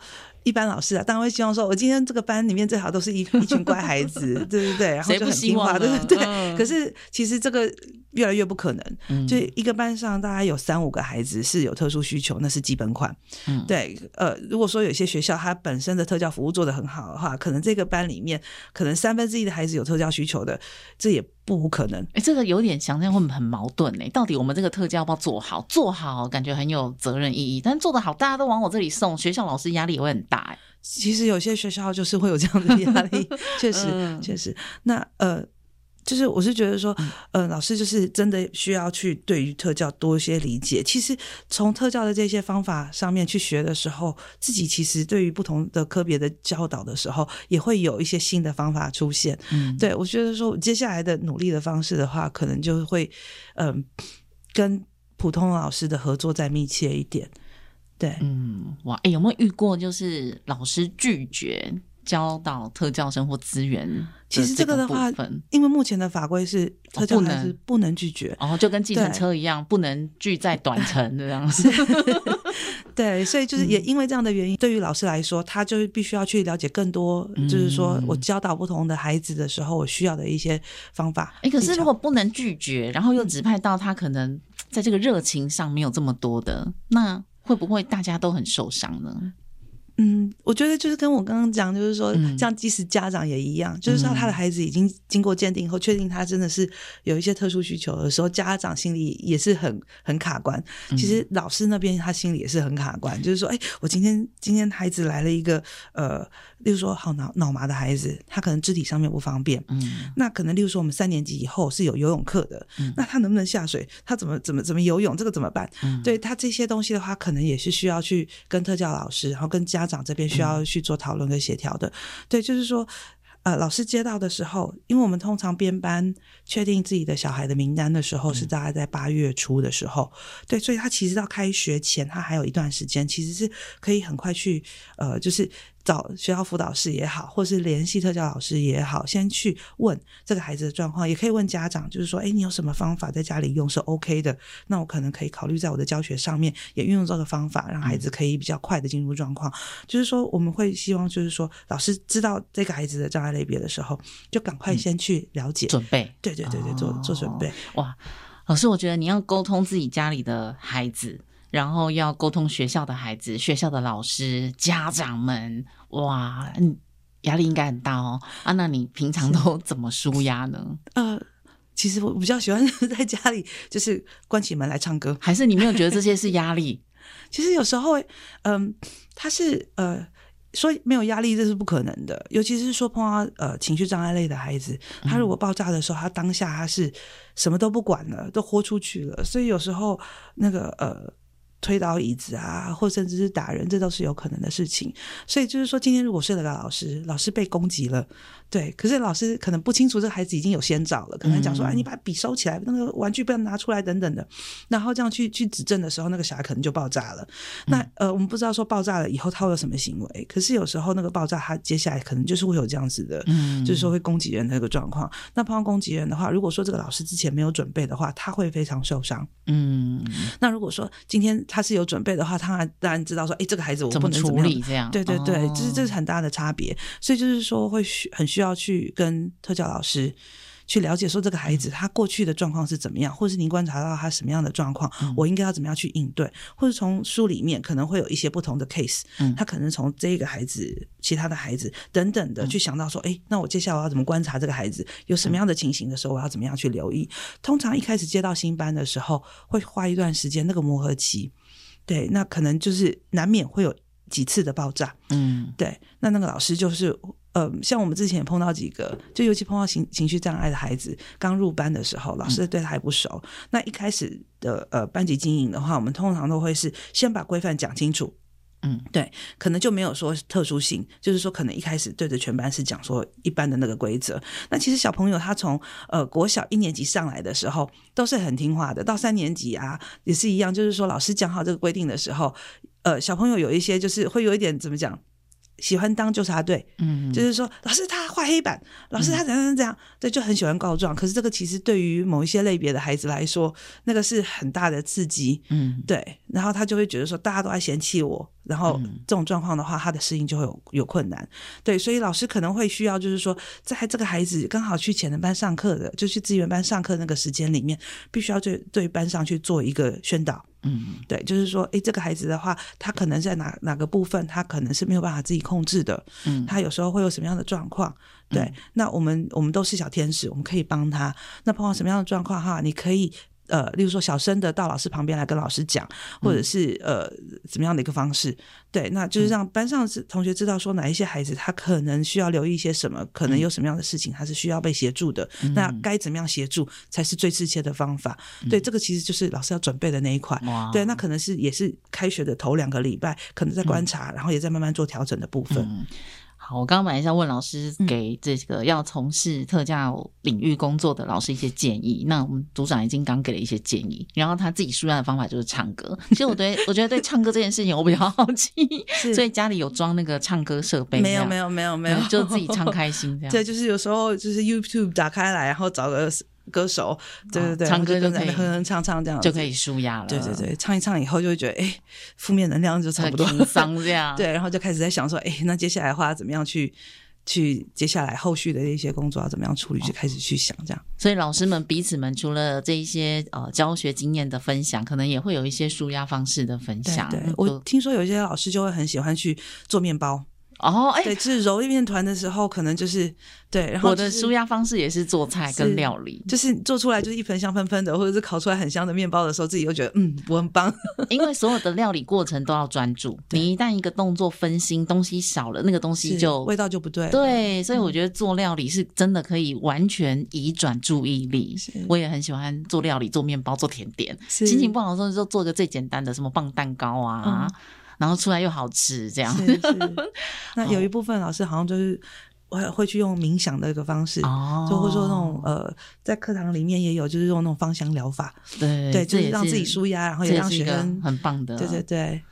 一般老师啊，当然会希望说，我今天这个班里面最好都是一 一群乖孩子，对对对，然后就很听话，对不对。嗯、可是其实这个越来越不可能。嗯，就一个班上大概有三五个孩子是有特殊需求，那是基本款。嗯，对，呃，如果说有些学校它本身的特教服务做得很好的话，可能这个班里面可能三分之一的孩子有特教需求的，这也不无可能。哎，这个有点想象会很矛盾哎，到底我们这个特教要不要做好？做好感觉很有责任意义，但做得好，大家都往我这里送，学校老师压力也会很大哎。其实有些学校就是会有这样的压力，确实，嗯、确实。那呃。就是我是觉得说，呃，老师就是真的需要去对于特教多一些理解。其实从特教的这些方法上面去学的时候，自己其实对于不同的科别的教导的时候，也会有一些新的方法出现。嗯，对，我觉得说接下来的努力的方式的话，可能就会嗯、呃，跟普通老师的合作再密切一点。对，嗯，哇，哎，有没有遇过就是老师拒绝教导特教生或资源？其实这个的话，因为目前的法规是特教还是不能拒绝，然哦，就跟计程车一样，不能拒载短程这样子。对，所以就是也因为这样的原因，对于老师来说，他就是必须要去了解更多，就是说我教导不同的孩子的时候，我需要的一些方法。哎，可是如果不能拒绝，然后又指派到他可能在这个热情上没有这么多的，那会不会大家都很受伤呢？嗯，我觉得就是跟我刚刚讲，就是说，像即使家长也一样，嗯、就是说他的孩子已经经过鉴定后，确定他真的是有一些特殊需求的时候，家长心里也是很很卡关。其实老师那边他心里也是很卡关，就是说，哎，我今天今天孩子来了一个呃。例如说，好脑脑麻的孩子，他可能肢体上面不方便。嗯，那可能例如说，我们三年级以后是有游泳课的。嗯，那他能不能下水？他怎么怎么怎么游泳？这个怎么办？嗯，对他这些东西的话，可能也是需要去跟特教老师，然后跟家长这边需要去做讨论跟协调的。嗯，对，就是说。呃，老师接到的时候，因为我们通常编班确定自己的小孩的名单的时候，是大概在八月初的时候，嗯、对，所以他其实到开学前，他还有一段时间，其实是可以很快去，呃，就是。找学校辅导室也好，或是联系特教老师也好，先去问这个孩子的状况，也可以问家长，就是说，哎，你有什么方法在家里用是 OK 的？那我可能可以考虑在我的教学上面也运用这个方法，让孩子可以比较快的进入状况。嗯、就是说，我们会希望，就是说，老师知道这个孩子的障碍类别的时候，就赶快先去了解、准备。对对对对，做做准备。哇，老师，我觉得你要沟通自己家里的孩子。然后要沟通学校的孩子、学校的老师、家长们，哇，嗯，压力应该很大哦。啊，那你平常都怎么舒压呢？呃，其实我比较喜欢在家里，就是关起门来唱歌。还是你没有觉得这些是压力？其实有时候，嗯、呃，他是呃，说没有压力这是不可能的。尤其是说碰到呃情绪障碍类的孩子，他如果爆炸的时候，他当下他是什么都不管了，都豁出去了。所以有时候那个呃。推倒椅子啊，或甚至是打人，这都是有可能的事情。所以就是说，今天如果是那个老师，老师被攻击了，对，可是老师可能不清楚这个孩子已经有先兆了，可能讲说，哎、嗯，你把笔收起来，那个玩具不要拿出来，等等的。然后这样去去指正的时候，那个小孩可能就爆炸了。嗯、那呃，我们不知道说爆炸了以后他会有什么行为，可是有时候那个爆炸，他接下来可能就是会有这样子的，嗯，就是说会攻击人的一个状况。那碰到攻击人的话，如果说这个老师之前没有准备的话，他会非常受伤。嗯，那如果说今天。他是有准备的话，他当然知道说，哎，这个孩子我不能怎么处理这样。对对对，这、哦、是这是很大的差别。所以就是说，会很需要去跟特教老师去了解，说这个孩子他过去的状况是怎么样，或是您观察到他什么样的状况，嗯、我应该要怎么样去应对，或者从书里面可能会有一些不同的 case，、嗯、他可能从这个孩子、其他的孩子等等的去想到说，那我接下来我要怎么观察这个孩子，有什么样的情形的时候，我要怎么样去留意。通常一开始接到新班的时候，会花一段时间那个磨合期。对，那可能就是难免会有几次的爆炸。嗯，对，那那个老师就是，呃，像我们之前碰到几个，就尤其碰到情情绪障碍的孩子，刚入班的时候，老师对他还不熟。嗯、那一开始的呃班级经营的话，我们通常都会是先把规范讲清楚。嗯，对，可能就没有说特殊性，就是说可能一开始对着全班是讲说一般的那个规则。那其实小朋友他从呃国小一年级上来的时候都是很听话的，到三年级啊也是一样，就是说老师讲好这个规定的时候，呃小朋友有一些就是会有一点怎么讲，喜欢当纠察队，嗯，就是说老师他画黑板，老师他怎样怎样对，就很喜欢告状。可是这个其实对于某一些类别的孩子来说，那个是很大的刺激，嗯，对。然后他就会觉得说大家都在嫌弃我，然后这种状况的话，他的适应就会有有困难。对，所以老师可能会需要就是说，在这个孩子刚好去潜能班上课的，就去资源班上课那个时间里面，必须要对对班上去做一个宣导。嗯，对，就是说，诶，这个孩子的话，他可能在哪哪个部分，他可能是没有办法自己控制的。嗯，他有时候会有什么样的状况？对，嗯、那我们我们都是小天使，我们可以帮他。那碰到什么样的状况哈，你可以。呃，例如说小声的到老师旁边来跟老师讲，或者是呃怎么样的一个方式，对，那就是让班上同学知道说哪一些孩子他可能需要留意一些什么，可能有什么样的事情他是需要被协助的，嗯、那该怎么样协助才是最适切的方法？嗯、对，这个其实就是老师要准备的那一块。对，那可能是也是开学的头两个礼拜，可能在观察，嗯、然后也在慢慢做调整的部分。我刚刚本来想问老师，给这个要从事特教领域工作的老师一些建议。那我们组长已经刚给了一些建议，然后他自己舒压的方法就是唱歌。其实我对我觉得对唱歌这件事情我比较好奇，所以家里有装那个唱歌设备？没有，没有，没有，没有，就自己唱开心这样。对，就是有时候就是 YouTube 打开来，然后找个。歌手，对对对，唱歌就在那哼哼唱唱这样就可以舒压了。对对对，唱一唱以后就会觉得，哎，负面能量就差不多很丧这样。对，然后就开始在想说，哎，那接下来的话怎么样去去接下来后续的一些工作要怎么样处理，就开始去想这样。所以老师们彼此们除了这一些呃教学经验的分享，可能也会有一些舒压方式的分享。对，我听说有一些老师就会很喜欢去做面包。哦，哎，对，就是揉面团的时候，可能就是对。然后、就是、我的舒压方式也是做菜跟料理，就是做出来就是一盆香喷喷的，或者是烤出来很香的面包的时候，自己又觉得嗯，我很棒。因为所有的料理过程都要专注，你一旦一个动作分心，东西少了，那个东西就味道就不对。对，所以我觉得做料理是真的可以完全移转注意力。我也很喜欢做料理、做面包、做甜点。心情不好的时候就做个最简单的，什么棒蛋糕啊。嗯然后出来又好吃，这样是是。那有一部分老师好像就是会会去用冥想的一个方式，哦，就会说那种呃，在课堂里面也有，就是用那种芳香疗法，对对，就是让自己舒压，然后也让学生很棒的，对对对。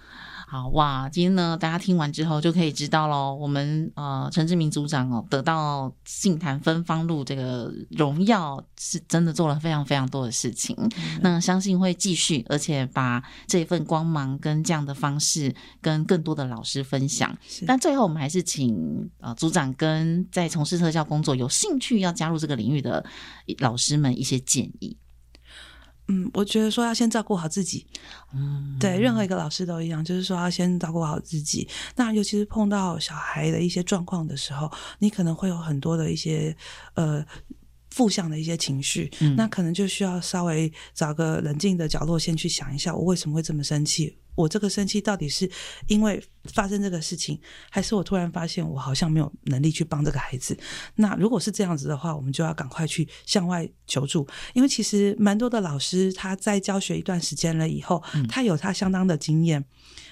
好哇，今天呢，大家听完之后就可以知道喽。我们呃，陈志明组长哦，得到杏坛芬芳路这个荣耀，是真的做了非常非常多的事情。嗯、那相信会继续，而且把这份光芒跟这样的方式跟更多的老师分享。但最后，我们还是请呃组长跟在从事特教工作有兴趣要加入这个领域的老师们一些建议。嗯，我觉得说要先照顾好自己，嗯，对，任何一个老师都一样，就是说要先照顾好自己。那尤其是碰到小孩的一些状况的时候，你可能会有很多的一些呃负向的一些情绪，嗯，那可能就需要稍微找个冷静的角落，先去想一下，我为什么会这么生气。我这个生气到底是因为发生这个事情，还是我突然发现我好像没有能力去帮这个孩子？那如果是这样子的话，我们就要赶快去向外求助，因为其实蛮多的老师他在教学一段时间了以后，他有他相当的经验。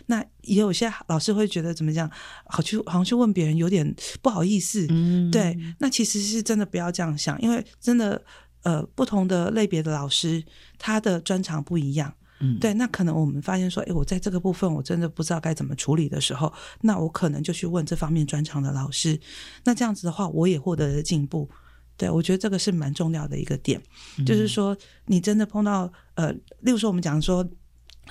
那也有些老师会觉得怎么讲，好去好像去问别人有点不好意思。嗯，对。那其实是真的不要这样想，因为真的呃，不同的类别的老师他的专长不一样。嗯，对，那可能我们发现说，哎，我在这个部分我真的不知道该怎么处理的时候，那我可能就去问这方面专长的老师。那这样子的话，我也获得了进步。对，我觉得这个是蛮重要的一个点，嗯、就是说你真的碰到呃，例如说我们讲说。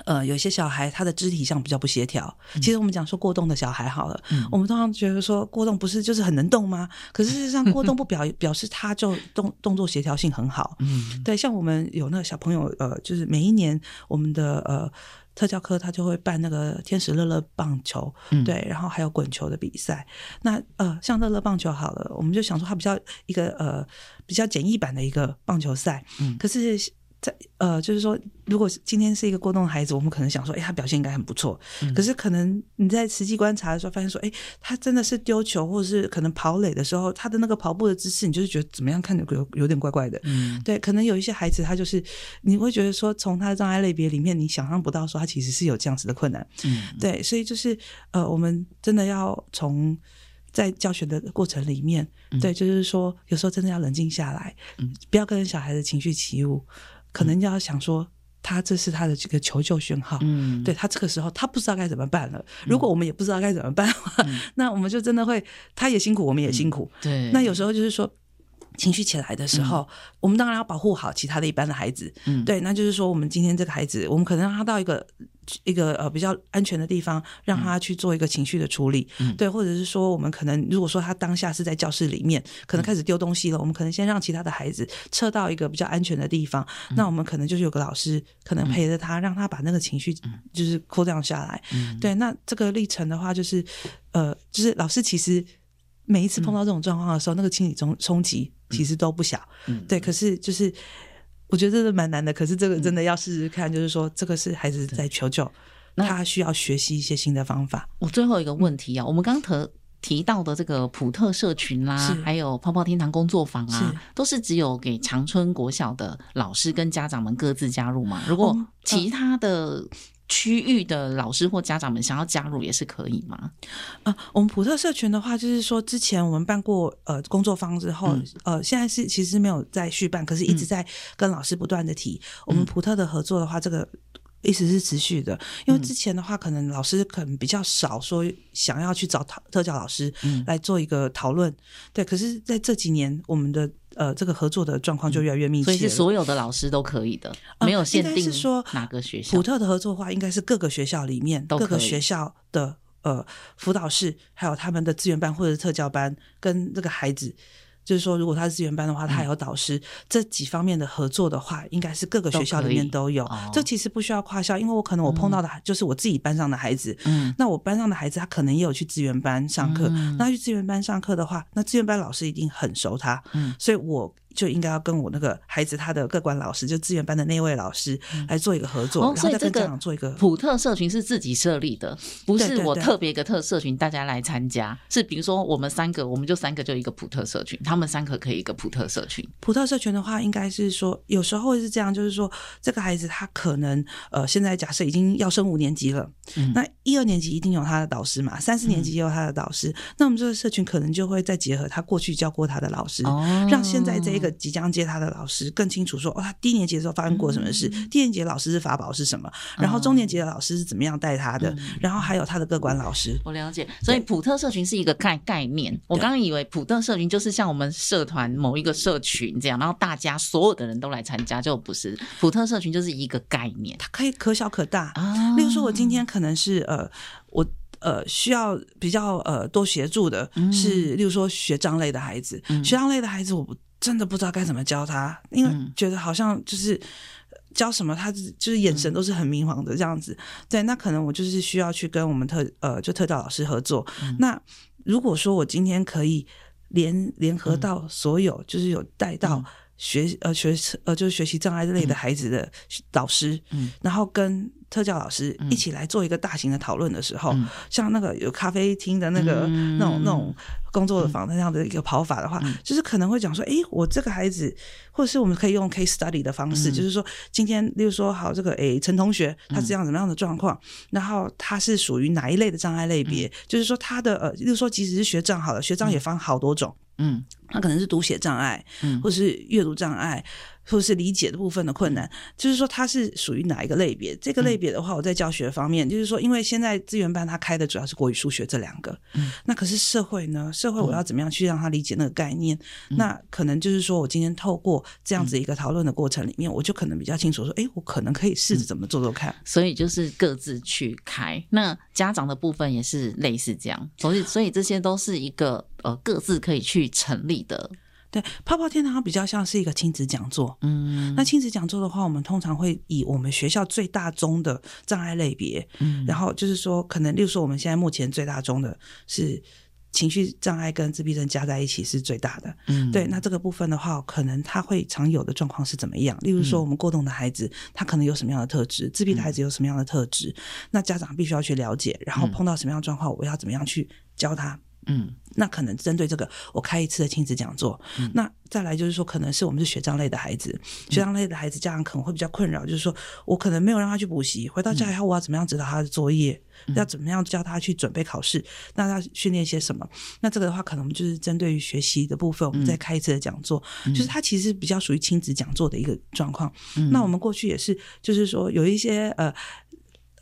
呃，有些小孩他的肢体上比较不协调。嗯、其实我们讲说过动的小孩好了，嗯、我们通常觉得说过动不是就是很能动吗？可是事实上过动不表 表示他就动动作协调性很好。嗯，对，像我们有那个小朋友，呃，就是每一年我们的呃特教科他就会办那个天使乐乐棒球，嗯、对，然后还有滚球的比赛。那呃，像乐乐棒球好了，我们就想说他比较一个呃比较简易版的一个棒球赛。嗯，可是。在呃，就是说，如果今天是一个过动的孩子，我们可能想说，哎，他表现应该很不错。嗯、可是可能你在实际观察的时候，发现说，哎，他真的是丢球，或者是可能跑垒的时候，他的那个跑步的姿势，你就是觉得怎么样看着有有点怪怪的。嗯，对，可能有一些孩子，他就是你会觉得说，从他的障碍类别里面，你想象不到说他其实是有这样子的困难。嗯，对，所以就是呃，我们真的要从在教学的过程里面，嗯、对，就是说有时候真的要冷静下来，嗯，不要跟小孩的情绪起舞。可能就要想说，他这是他的这个求救讯号。嗯，对他这个时候他不知道该怎么办了。如果我们也不知道该怎么办的话，嗯、那我们就真的会他也辛苦，我们也辛苦。嗯、对，那有时候就是说。情绪起来的时候，嗯、我们当然要保护好其他的一般的孩子。嗯，对，那就是说，我们今天这个孩子，我们可能让他到一个一个呃比较安全的地方，让他去做一个情绪的处理。嗯，对，或者是说，我们可能如果说他当下是在教室里面，可能开始丢东西了，嗯、我们可能先让其他的孩子撤到一个比较安全的地方。嗯、那我们可能就是有个老师，可能陪着他，让他把那个情绪就是扩张下来。嗯，对，那这个历程的话，就是呃，就是老师其实每一次碰到这种状况的时候，嗯、那个心理冲冲击。其实都不小，嗯，对，可是就是我觉得这是蛮难的。可是这个真的要试试看，就是说这个是孩子在求救，他需要学习一些新的方法。我最后一个问题啊，我们刚刚提到的这个普特社群啦，还有泡泡天堂工作坊啊，都是只有给长春国小的老师跟家长们各自加入吗？如果其他的。区域的老师或家长们想要加入也是可以吗？呃，我们普特社群的话，就是说之前我们办过呃工作坊之后，嗯、呃，现在是其实没有在续办，可是一直在跟老师不断的提、嗯、我们普特的合作的话，这个意思是持续的。因为之前的话，可能老师可能比较少说想要去找特教老师来做一个讨论，嗯、对。可是在这几年，我们的呃，这个合作的状况就越来越密切，所以是所有的老师都可以的，没有限定。是说哪个学校？普特的合作的话，应该是各个学校里面，各个学校的呃辅导室，还有他们的资源班或者是特教班，跟这个孩子。就是说，如果他是资源班的话，他还有导师，嗯、这几方面的合作的话，应该是各个学校里面都有。都这其实不需要跨校，因为我可能我碰到的就是我自己班上的孩子。嗯，那我班上的孩子他可能也有去资源班上课。嗯、那去资源班上课的话，那资源班老师一定很熟他。嗯，所以我。就应该要跟我那个孩子他的各管老师，就资源班的那位老师来做一个合作，嗯、然后再跟家长做一个。普特社群是自己设立的，不是我特别一个特社群，大家来参加。是比如说我们三个，我们就三个就一个普特社群，他们三个可以一个普特社群。普特社群的话，应该是说有时候是这样，就是说这个孩子他可能呃现在假设已经要升五年级了，嗯、那一二年级一定有他的导师嘛，三四年级也有他的导师，嗯、那我们这个社群可能就会再结合他过去教过他的老师，哦、让现在这一个。即将接他的老师更清楚说，哦，他低年级的时候发生过什么事？嗯、低年级的老师是法宝是什么？然后中年级的老师是怎么样带他的？嗯、然后还有他的各管老师。我了解，所以普特社群是一个概概念。我刚刚以为普特社群就是像我们社团某一个社群这样，然后大家所有的人都来参加，就不是普特社群就是一个概念，它可以可小可大啊。例如说，我今天可能是呃，我。呃，需要比较呃多协助的是，例如说学障类的孩子，嗯、学障类的孩子，我真的不知道该怎么教他，因为觉得好像就是教什么，他就是眼神都是很迷茫的这样子。嗯、对，那可能我就是需要去跟我们特呃就特教老师合作。嗯、那如果说我今天可以联联合到所有，嗯、就是有带到学呃学呃就是学习障碍类的孩子的老师，嗯，然后跟。特教老师一起来做一个大型的讨论的时候，嗯、像那个有咖啡厅的那个、嗯、那种那种工作坊的那样的一个跑法的话，嗯、就是可能会讲说，哎，我这个孩子，或者是我们可以用 case study 的方式，嗯、就是说今天，例如说，好，这个哎陈同学他是这样怎么样的状况，嗯、然后他是属于哪一类的障碍类别？嗯、就是说他的呃，例如说即使是学障好了，学障也分好多种，嗯，他可能是读写障碍，嗯，或是阅读障碍。或者是理解的部分的困难，就是说它是属于哪一个类别？这个类别的话，我在教学方面，就是说，因为现在资源班它开的主要是国语、数学这两个，嗯，那可是社会呢？社会我要怎么样去让他理解那个概念？那可能就是说我今天透过这样子一个讨论的过程里面，我就可能比较清楚说，哎，我可能可以试着怎么做做看。所以就是各自去开。那家长的部分也是类似这样，所以所以这些都是一个呃各自可以去成立的。对，泡泡天堂比较像是一个亲子讲座。嗯，那亲子讲座的话，我们通常会以我们学校最大宗的障碍类别，嗯，然后就是说，可能例如说，我们现在目前最大宗的是情绪障碍跟自闭症加在一起是最大的。嗯，对，那这个部分的话，可能他会常有的状况是怎么样？例如说，我们过动的孩子，他可能有什么样的特质？自闭的孩子有什么样的特质？那家长必须要去了解，然后碰到什么样的状况，我要怎么样去教他？嗯，那可能针对这个，我开一次的亲子讲座。嗯、那再来就是说，可能是我们是学障类的孩子，学障类的孩子家长可能会比较困扰，就是说我可能没有让他去补习，回到家以后我要怎么样指导他的作业？嗯、要怎么样教他去准备考试？那他训练些什么？那这个的话，可能我们就是针对于学习的部分，我们再开一次的讲座。嗯、就是他其实比较属于亲子讲座的一个状况。嗯、那我们过去也是，就是说有一些呃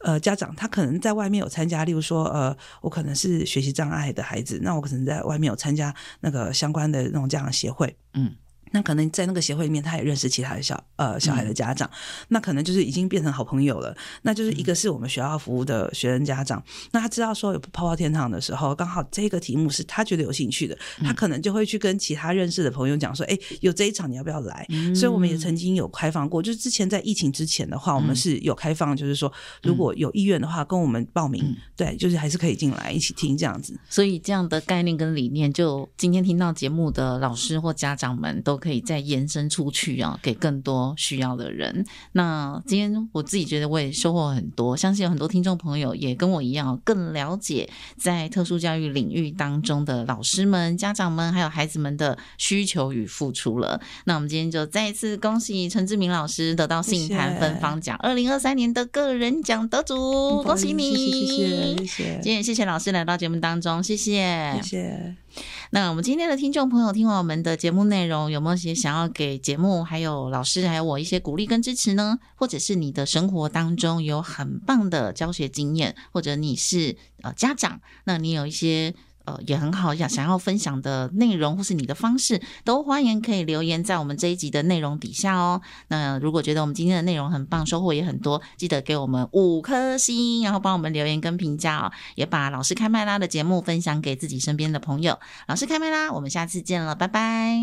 呃家长，他可能在外面有参加，例如说呃，我可能是学习障碍的孩子，那我可能在外面有参加那个相关的那种家长协会，嗯。那可能在那个协会里面，他也认识其他的小呃小孩的家长，嗯、那可能就是已经变成好朋友了。那就是一个是我们学校服务的学生家长，嗯、那他知道说有泡泡天堂的时候，刚好这个题目是他觉得有兴趣的，嗯、他可能就会去跟其他认识的朋友讲说：“哎、欸，有这一场你要不要来？”嗯、所以我们也曾经有开放过，就是之前在疫情之前的话，我们是有开放，就是说如果有意愿的话，跟我们报名，嗯、对，就是还是可以进来一起听这样子。所以这样的概念跟理念，就今天听到节目的老师或家长们都可以再延伸。出去啊，给更多需要的人。那今天我自己觉得我也收获很多，相信有很多听众朋友也跟我一样，更了解在特殊教育领域当中的老师们、家长们还有孩子们的需求与付出了。那我们今天就再一次恭喜陈志明老师得到杏坛芬芳奖二零二三年的个人奖得主，恭喜你！谢谢谢谢谢谢。今天谢谢老师来到节目当中，谢谢谢谢。那我们今天的听众朋友听完我们的节目内容，有没有些想要给节目还有老师还有我一些鼓励跟支持呢？或者是你的生活当中有很棒的教学经验，或者你是呃家长，那你有一些。呃，也很好，想想要分享的内容或是你的方式，都欢迎可以留言在我们这一集的内容底下哦。那如果觉得我们今天的内容很棒，收获也很多，记得给我们五颗星，然后帮我们留言跟评价哦。也把老师开麦拉的节目分享给自己身边的朋友。老师开麦拉，我们下次见了，拜拜。